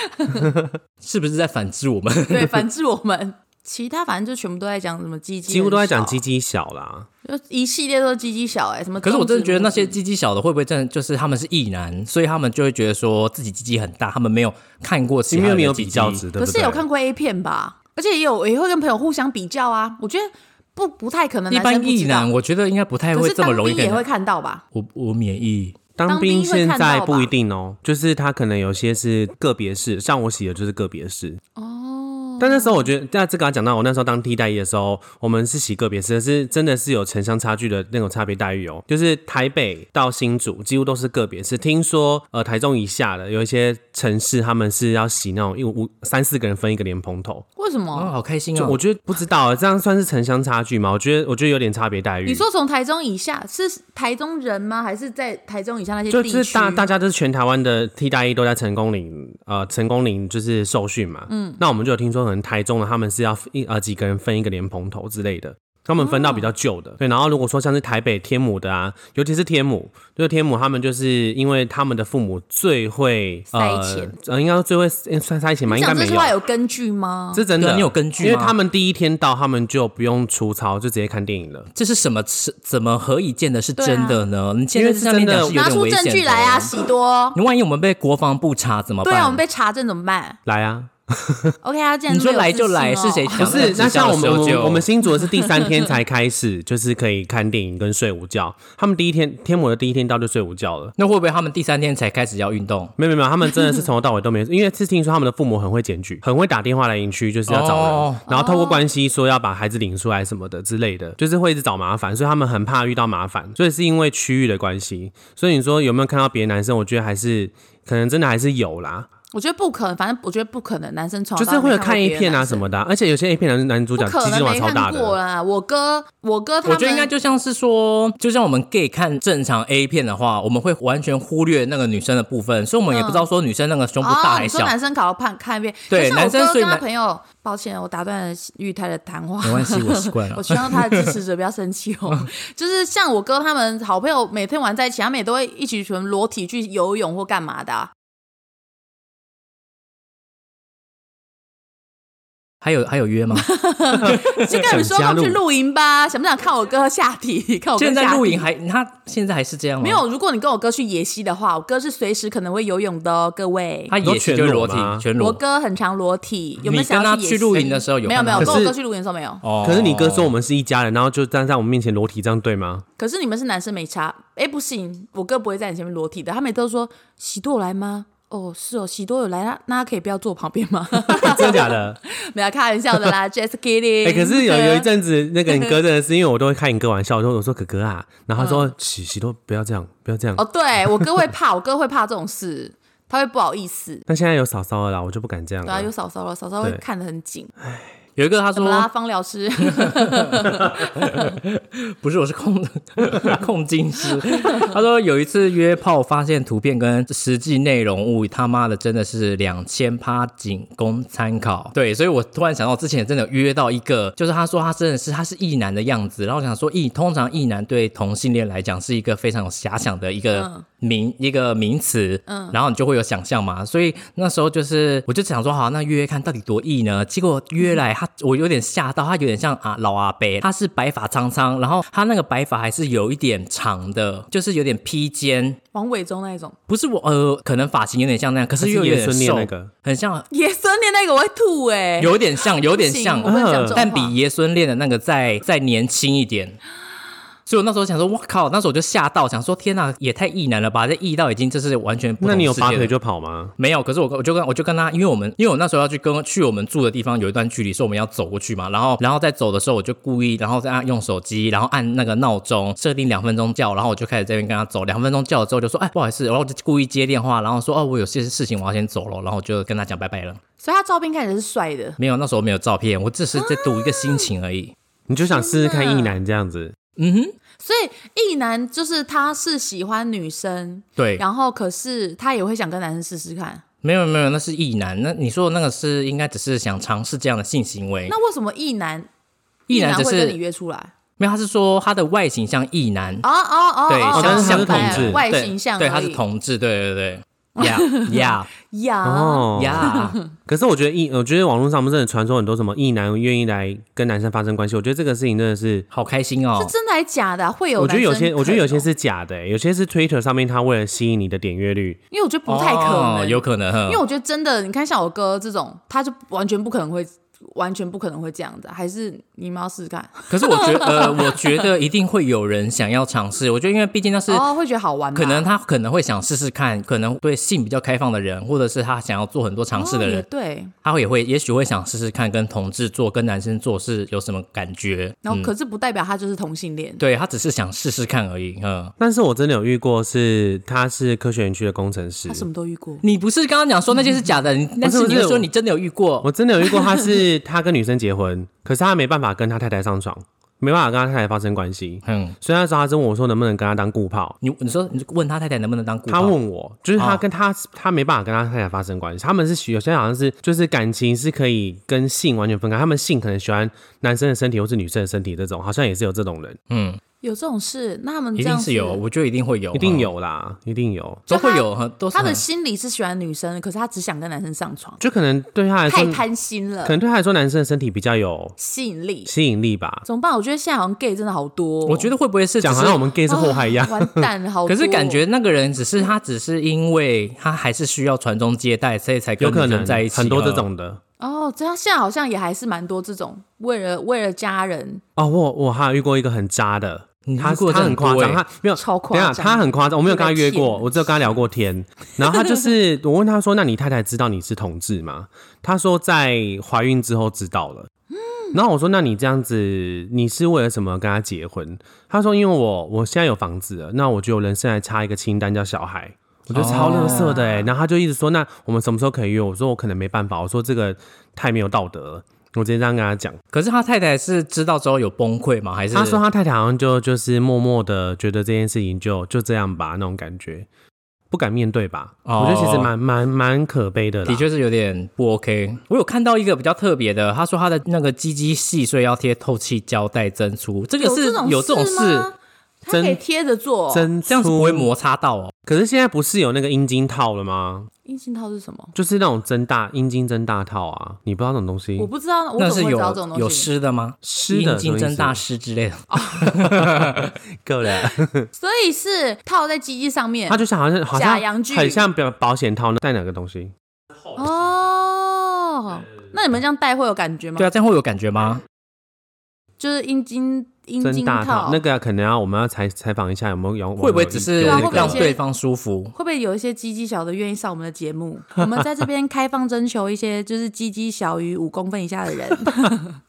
[laughs] 是不是在反制我们？对，反制我们。其他反正就全部都在讲什么鸡鸡，几乎都在讲鸡，鸡小啦，就一系列都是鸡鸡小哎、什么。可是我真的觉得那些鸡鸡小的会不会真的就是他们是异男，所以他们就会觉得说自己鸡鸡很大，他们没有看过其因为没有比较值，对不对？可是有看过 A 片吧？而且也有也会跟朋友互相比较啊。我觉得不不太可能一般异男，我觉得应该不太会这么容易也会看到吧？我我免疫，当当兵现在不一定哦，就是他可能有些是个别式，像我洗的就是个别式。哦。但那时候我觉得，那这个要讲到我那时候当替代役的时候，我们是洗个别式，是真的是有城乡差距的那种差别待遇哦。就是台北到新竹几乎都是个别式，听说呃台中以下的有一些城市他们是要洗那种一五三四个人分一个莲蓬头。为什哦，么？好开心哦！就我觉得不知道啊，这样算是城乡差距吗？我觉得我觉得有点差别待遇。你说从台中以下是台中人吗？还是在台中以下那些就地区？是大大家都是全台湾的替代役都在成功岭，呃，成功岭就是受训嘛。嗯，那我们就有听说，可能台中的他们是要一呃几个人分一个莲蓬头之类的。他们分到比较旧的，对，然后如果说像是台北天母的啊，尤其是天母，就是天母他们就是因为他们的父母最会塞呃钱呃，应该说最会呃算塞钱吗？你应该没有，讲这句话有根据吗？这真的，你有根据吗因为他们第一天到，他们就不用出操，就直接看电影了。这是什么？是怎么何以见得是真的呢？你现在这样面讲真的拿出是有点危险证据来啊。喜多。你万一我们被国防部查怎么办？对啊，我们被查证怎么办？来啊，[laughs] OK 啊，既然你说来就来是谁不是，那像我们我们我们新新竹的是第三天 [laughs] 才开始，就是可以看电影跟睡午觉。他们第一天天母的第一天到就睡午觉了。那会不会他们第三天才开始要运动？没有没有，他们真的是从头到尾都没有，因为是听说他们的父母很会检举，很会打电话来营区，就是要找人，哦然后透过关系说要把孩子领出来什么的之类的，就是会一直找麻烦，所以他们很怕遇到麻烦，所以是因为区域的关系。所以你说有没有看到别的男生？我觉得还是可能真的还是有啦，我觉得不可能，反正我觉得不可能，男生从就是会有看 A 片啊什么。的啊、而且有些 A 片男男主角鸡鸡都能没超大的。看过啦！我哥，我哥他们，我觉得应该就像是说，就像我们 gay 看正常 A 片的话，我们会完全忽略那个女生的部分，所以我们也不知道说女生那个胸部大哦，还小。男生考看看一遍，对男生所以男朋友，抱歉，我打断了玉泰的谈话。没关系，我习惯了 [laughs] 我。希望他的支持者不要生气哦。[laughs] 就是像我哥他们好朋友，每天玩在一起，他们也都会一起全裸体去游泳或干嘛的啊、还有还有约吗？[laughs] 先跟你们说，我们去露营吧，想不想看我哥下体？[laughs] 看我哥现在露营还他现在还是这样吗？没有。如果你跟我哥去野溪的话，我哥是随时可能会游泳的哦，各位。他也是就是裸体全裸我。哥很常裸体，有没有你跟他想要野溪去露营的时候有没有没有，跟我哥去露营的时候没有。哦可是你哥说我们是一家人，然后就站在我们面前裸体，这样对吗？可是你们是男生没差，哎，不行，我哥不会在你前面裸体的，他每次都说喜多有来吗？哦，是哦，喜多有来，那那他可以不要坐我旁边吗？[laughs] 真的假的？[laughs] 没有开玩笑的啦，[laughs] just kidding。哎、可是有有一阵子，那个你哥真的是，因为我都会开你哥玩笑，我说我说哥哥啊，然后他说喜喜多不要这样，不要这样。哦，对我哥会怕，我哥会怕这种事，他会不好意思。但现在有嫂嫂了啦，我就不敢这样对啊，有。嫂嫂了，嫂嫂会看得很紧。有一个他怎么啦，说方疗师？[laughs] 不是，我是控 [laughs] 控金师。他说有一次约炮，发现图片跟实际内容物他妈的真的是两千趴，仅供参考。对，所以我突然想到之前真的约到一个，就是他说他真的是他是异男的样子，然后我想说异通常异男对同性恋来讲是一个非常有遐想的一个嗯名、一个名词，嗯，然后你就会有想象嘛，所以那时候就是我就想说好，那约约看到底多异呢？结果约来他我有点吓到，他有点像啊老阿伯，他是白发苍苍，然后他那个白发还是有一点长的，就是有点披肩。王伟忠那一种不是我，呃，可能发型有点像那样，可是又有点瘦，那个很像，爷孙恋那个我会吐哎、有点像，有点像 [laughs] 但比爷孙恋的那个再再年轻一点。所以我那时候想说，哇靠！那时候我就吓到，想说天哪，也太异男了吧！这异到已经这是完全不同那你有拔腿就跑吗？没有，可是我我就跟我就跟他，因为我们因为我那时候要去跟去我们住的地方有一段距离，所以我们要走过去嘛。然后然后在走的时候，我就故意然后再按用手机，然后按那个闹钟设定两分钟叫，然后我就开始这边跟他走。两分钟叫了之后就说，哎，不好意思，然后我就故意接电话，然后说哦，我有些事情我要先走了，然后我就跟他讲拜拜了。所以他照片看起来是帅的。没有，那时候没有照片，我只是在赌一个心情而已。你就想试试看异男这样子？嗯哼，所以异男就是他是喜欢女生，对，然后可是他也会想跟男生试试看。没有没有，那是异男。那你说的那个是应该只是想尝试这样的性行为。那为什么异男异男只会跟你约出来？没有，他是说他的外形像异男。哦哦哦，对，哦像像但是他是同志外对对，形象而已，他是同志，对对对。呀呀呀。哦，呀！可是我觉得异，我觉得网络上不是真的传说很多什么异男愿意来跟男生发生关系，我觉得这个事情真的是。好开心哦是！真的还是假的啊、会有？我觉得有些，我觉得有些是，是假的、欸有些是 Twitter 上面他为了吸引你的点阅率，因为我觉得不太可能，哦有可能。因为我觉得真的，你看像我哥这种，他就完全不可能会，完全不可能会这样子。还是你们要试试看？可是我觉得，呃，我觉得一定会有人想要尝试。我觉得，因为毕竟那是哦，会觉得好玩，可能他可能会想试试看，可能对性比较开放的人，或者是他想要做很多尝试的人，对。他会也会也许会想试试看跟同志做、跟男生做是有什么感觉。然后嗯，可是不代表他就是同性恋。对他只是想试试看而已。嗯，但是我真的有遇过是他是科学园区的工程师他，什么都遇过。你不是刚刚讲说那些是假的，你但是你不是又说你真的有遇过，我真的有遇过他是他跟女生结婚，可是他没办法跟他太太上床，没办法跟他太太发生关系，嗯，所以那时候他就问我说能不能跟他当顾炮。你你说你问他太太能不能当顾他炮？问我，就是他哦跟他、他没办法跟他太太发生关系，他们是喜有些好像是就是感情是可以跟性完全分开，他们性可能喜欢男生的身体或是女生的身体这种，好像也是有这种人。嗯，有这种事，那他们一定是有，我觉得一定会有，一定嗯，有啦，一定有。都会有，哈都是他的心里是喜欢女生的，可是他只想跟男生上床，就可能对他来说太，贪心了可，能对他来说，男生的身体比较有吸引力。吸引力吧。怎么办？我觉得现在好像 gay 真的好多哦、我觉得会不会是讲好像我们 gay 是祸害一样。啊完蛋了，好多。可是感觉那个人只是他，只是因为他还是需要传宗接代，所以才跟女生有可能在一起。很多这嗯种的哦，这样现在好像也还是蛮多这种为了为了家人哦。我我还有遇过一个很渣的，他过他很夸张，他没有超夸张等一下他很夸张，我没有跟他约过，我只有跟他聊过天。然后他就 [laughs] 是我问他说：“那你太太知道你是同志吗？”他说在怀孕之后知道了。然后我说：“那你这样子，你是为了什么跟他结婚？”他说：“因为我我现在有房子了，那我觉得我人生还差一个清单叫小孩。”我觉得超乐色的哎、然后他就一直说：“那我们什么时候可以约？”我说：“我可能没办法。”我说：“这个太没有道德了。”我直接这样跟他讲。可是他太太是知道之后有崩溃吗？还是他说他太太好像就就是默默的觉得这件事情就就这样吧，那种感觉不敢面对吧？哦我觉得其实蛮蛮蛮可悲的。的确是有点不 OK。我有看到一个比较特别的，他说他的那个鸡鸡细，所以要贴透气胶带增粗，这个是种有这种事，吗？他可以真贴着做。真这样子不会摩擦到哦。可是现在不是有那个阴茎套了吗？阴茎套是什么？就是那种增大阴茎增大套啊，你不知道那种东西我？不知道，我那是怎么会知道有这种东西？有湿的吗？湿的阴茎增大湿之类的。[laughs] 够了，所以是套在鸡鸡上面它就像好像好像假阳具很像保保险套，那带哪个东西？哦。那你们这样戴会有感觉吗？对啊，这样会有感觉吗？就是阴茎阴茎增大套那个可能要我们要采采访一下有没有有会不会只是让对方舒服？会不会有一些鸡鸡小的愿意上我们的节目？[laughs] 我们在这边开放征求一些就是鸡鸡小于五公分以下的人。[laughs]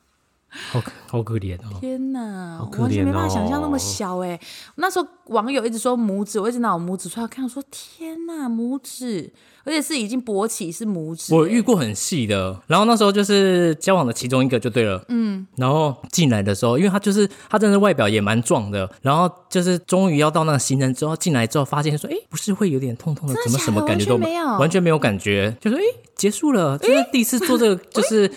好好可怜哦。天哪，好可我完全没办法想象那么小哎、那时候网友一直说拇指，我一直拿我拇指出来看，我说天哪，拇指，而且是已经勃起是拇指、我遇过很细的，然后那时候就是交往的其中一个就对了，嗯，然后进来的时候，因为他就是他真的外表也蛮壮的，然后就是终于要到那个行程之后进来之后，发现说，哎，不是会有点痛痛的，怎么什么感觉都没有完全没有感觉，就是哎结束了，就是第一次做这个，就是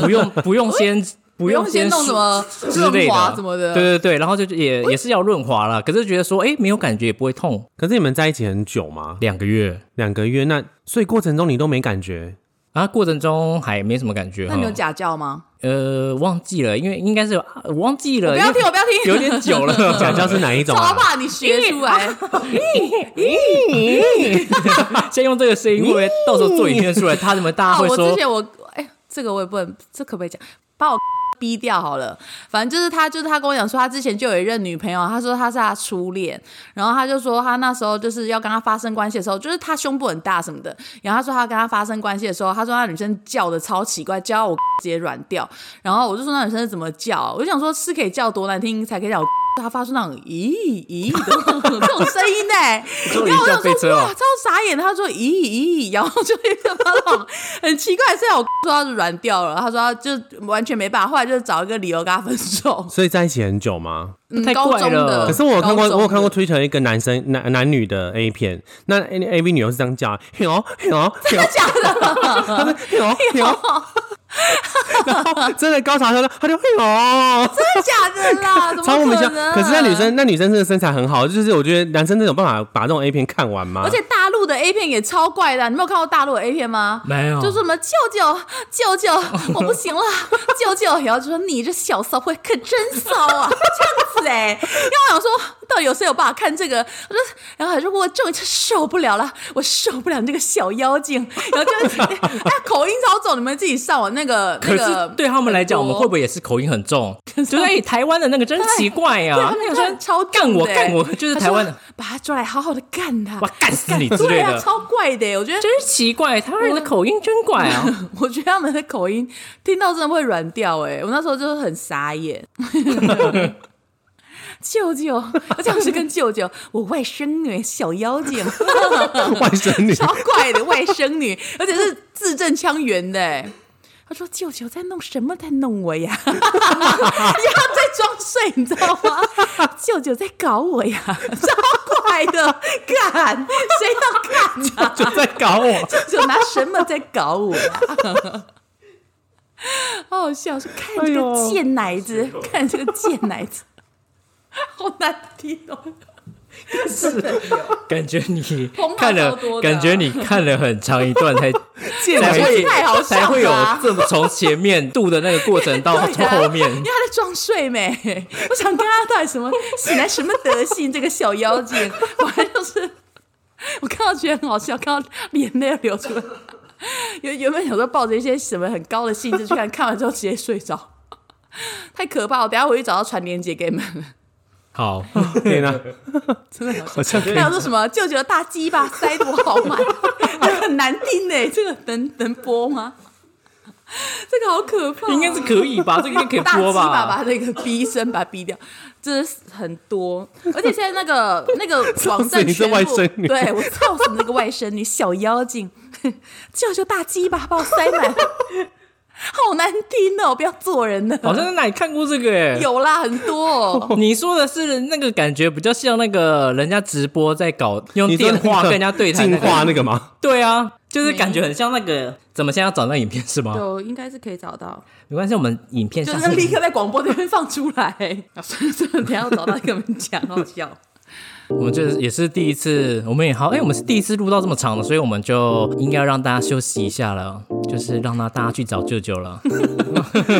不用不用先不不用先弄什么润滑什么的，对对对，然后就也也是要润滑了，可是觉得说，哎，没有感觉也不会痛，可是你们在一起很久吗？两个月。两个月，那所以过程中你都没感觉？啊，过程中还没什么感觉。那你有假叫吗？呃，忘记了，因为应该是有啊我忘记了，不要听，我不要听，有点久了。[laughs] 假叫是哪一种超啊？怕你学出来。[laughs] 先用这个声音，会不会到时候做影片出来，[laughs] 他怎么大会说我之前我哎，这个我也不能，这可不可以讲？把我逼掉好了。反正就是他，就是他跟我讲说，他之前就有一任女朋友，他说他是他初恋，然后他就说他那时候就是要跟他发生关系的时候，就是他胸部很大什么的，然后他说他跟他发生关系的时候，他说那女生叫的超奇怪，叫我 [laughs] 直接软掉，然后我就说那女生是怎么叫？我就想说是可以叫多难听才可以叫我。他发出那种咦咦的这种声音呢、[laughs] 然后我想说哇，超傻眼。他说咦咦，然后就那种很奇怪，虽然我说他是软掉了，他说他就完全没办法，后来就找一个理由跟他分手。[laughs] 所以在一起很久吗？嗯，太高怪了中的，可是我有看过，我有看过的 Twitter 一个男生男男女的 A 片，那 A A V 女优是这样叫，嘿哦嘿哦嘿哦，假的，他说嘿哦。嘿哦，[laughs] [laughs] 然后真的高潮的时候，他就嘿哦，真的假的啦？[laughs] 怎么超莫名其可能？妙。可是那女生，那女生真的身材很好，就是我觉得男生真的有办法把这种 A 片看完吗？而且大陆的 A 片也超怪的啊，你没有看过大陆的 A 片吗？没有，就是什么舅舅舅舅，[laughs] 我不行了，舅舅，然后就说你这小骚货可真骚啊，这样子哎、因为我想说，到底有谁有办法看这个？我说，然后他说我终于受不了了，我受不了你这个小妖精，然后就 [laughs] 哎口音超重，你们自己上网那个可是那个，对他们来讲，我们会不会也是口音很重？[laughs] 就是哎，台湾的那个真奇怪呀，对他们那个看超干我干我，就是台湾的，把他抓来好好的干他，哇干死你之 [laughs] 对啊，类的，超怪的欸，我觉得真是奇怪，台湾人的口音真怪啊。我觉得他们的口音听到真的会软掉哎、我那时候就是很傻眼。舅舅，而且我是跟舅舅，[laughs] 我外甥女小妖精，[laughs] 外甥女，[laughs] 超怪的外甥女，而且是字正腔圆的、欸。他说：“舅舅在弄什么？在弄我呀？然后在装睡，你知道吗？舅舅在搞我呀，超怪的，干谁要干啊？就在搞我。舅舅拿什么在搞我呀？好好笑，说看这个贱奶子，看这个贱奶子。[laughs] 好难听哦。是 [laughs] 感觉你看了感觉你看了很长一段才 [laughs] 才这会才会有这么从前面度的那个过程到后面因为。他在装睡没，我想看他到底什么醒来什么德性，这个小妖精，反正就是我看到觉得很好笑，看到眼泪要流出来。原原本想说抱着一些什么很高的兴致去看，看完之后直接睡着，太可怕了！我等下回去找到传链接给你们。好，天哪，真的好好像可以。还有说什么？舅舅的大鸡巴 [laughs] 塞得我好满，很难听呢，[laughs] 这个能能播吗？这个好可怕，应该是可以吧？这个应该可以播大鸡巴把吧？那个逼声把它逼掉，真的是很多，而且现在那个 [laughs] 那个网站全部外甥女。对我操死那个外甥女小妖精，舅舅大鸡巴把我塞满，[laughs] 好难听哦！不要做人了，好像在哪里看过这个诶。有啦，很多、哦。[laughs] 你说的是那个感觉比较像那个人家直播在搞用电话跟人家对谈进化那个，吗？对啊，就是感觉很像那个。怎么现在要找那个影片是吗？有应该是可以找到，没关系，我们影片就是立刻在广播那边放出来。[laughs] 真的，等下要找到跟你们讲，好好笑。我们这也是第一次，我们也好，哎、我们是第一次录到这么长的，所以我们就应该让大家休息一下了，就是让他大家去找舅舅了。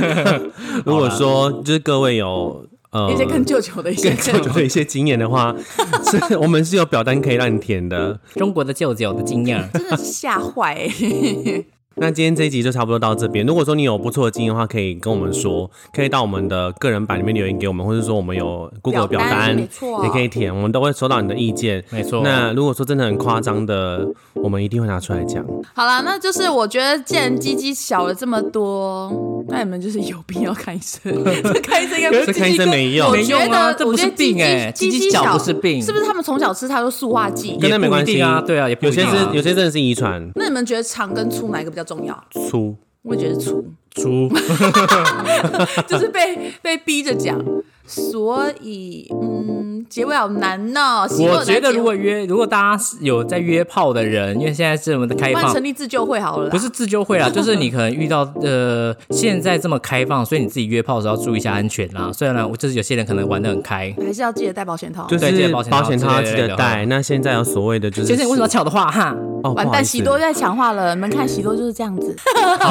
[laughs] 如果说就是各位有呃一些跟舅舅的一些跟舅舅的一些经验的话，[laughs] 是我们是有表单可以让你填的。中国的舅舅的经验，真的是吓坏、欸。那今天这一集就差不多到这边。如果说你有不错的经验的话，可以跟我们说，可以到我们的个人版里面留言给我们，或者说我们有 Google 表表单单没错也可以填，我们都会收到你的意见。没错那如果说真的很夸张的，我们一定会拿出来讲。好啦，那就是我觉得既然鸡鸡小了这么多，那你们就是有病要看医生。[laughs] 这看医生应该不是这看医生没用我觉没用啊得这不是病欸鸡鸡鸡小小不是病是不是他们从小吃太多塑化剂？跟那没关系啊对啊也不有些是有些真的是遗传那你们觉得长跟粗哪一个比较重要？粗。我也觉得粗，[laughs] 粗。[laughs] 就是被被逼着讲。所以，嗯，结尾好难呢、我觉得如果约，如果大家是有在约炮的人，因为现在这么的开放成，立自救会好了。不是自救会啦，[laughs] 就是你可能遇到呃现在这么开放，所以你自己约炮的时候要注意一下安全啦。虽然我就是有些人可能玩的很开，还是要记得戴保险套。就是对记得保险套保险套要记得带。那现在有所谓的就是，先生，你为什么要抢的话哈？哦，完蛋，喜多在强化了。你们看，喜多就是这样子。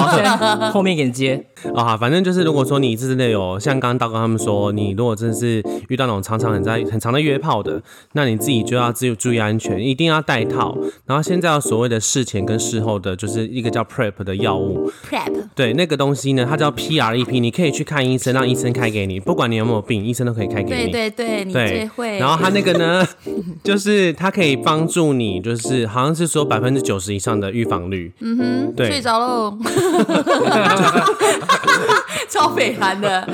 [laughs] 后面给你接。哦，好，反正就是，如果说你真的有像刚刚道哥他们说，你如果真的是遇到那种常常很在很长的约炮的，那你自己就要自己注意安全，一定要带套。然后现在有所谓的事前跟事后的，就是一个叫 PrEP 的药物，Prep，对，那个东西呢，它叫 PREP，你可以去看医生，让医生开给你，不管你有没有病，医生都可以开给你。对对对，你对最会。然后它那个呢，就是它可以帮助你，就是好像是说百分之九十以上的预防率。嗯哼，对睡，着喽，[laughs] 超北韩的。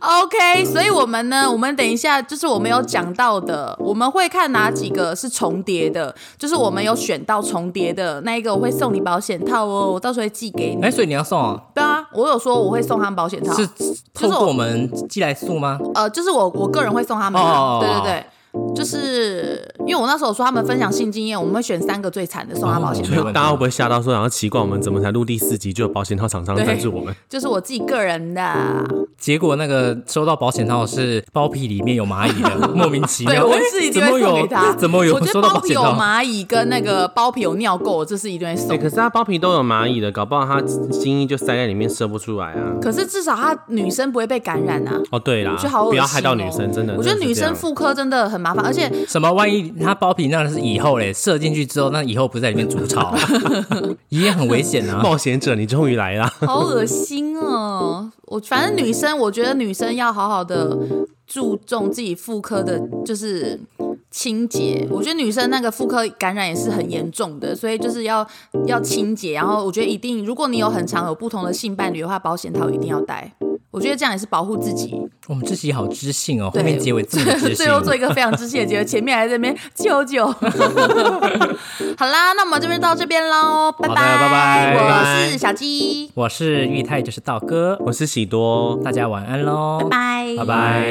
OK，所以我们呢，我们等一下就是我们有讲到的，我们会看哪几个是重叠的，就是我们有选到重叠的那一个，我会送你保险套哦，我到时候会寄给你。哎，所以你要送啊？对啊，我有说我会送他们保险套，是透过我们寄来送吗？呃，就是我我个人会送他们的，哦对对对。就是因为我那时候说他们分享性经验，我们会选三个最惨的送他保险套。哦没问题大家会不会吓到说，然后奇怪，我们怎么才录第四集就有保险套厂商对赞助我们？就是我自己个人的，结果那个收到保险套是包皮里面有蚂蚁的，莫名其妙。[laughs] 对我是一定怎么有会送给他。怎么有我觉得包皮有？蚂蚁跟那个包皮有尿垢，这是一定会哎、送。可是他包皮都有蚂蚁的，搞不好他精液就塞在里面射不出来啊。可是至少他女生不会被感染啊。哦，对啦，我觉得好恶心、哦，不要害到女生，真的。我觉得女生妇科真的很麻烦，而且什么？万一他包皮那是以后嘞，射进去之后，那以后不在里面筑巢，[laughs] 也很危险啊。冒险者，你终于来了！好恶心哦！我反正女生，我觉得女生要好好的注重自己妇科的，就是清洁。我觉得女生那个妇科感染也是很严重的，所以就是要要清洁。然后我觉得一定，如果你有很长有不同的性伴侣的话，保险套一定要戴。我觉得这样也是保护自己。我们这集好知性哦，后面结尾这么知性 [laughs] 最。后做一个非常知性的结尾，前面还在那边舅舅。[laughs] 好啦，那我们这边到这边喽，拜拜拜拜我是小鸡，我是玉泰，就是道哥，我是喜多，大家晚安喽，拜拜拜拜。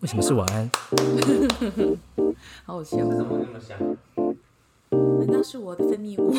为什么是晚安？[laughs] 好好笑。难道是我的分泌物？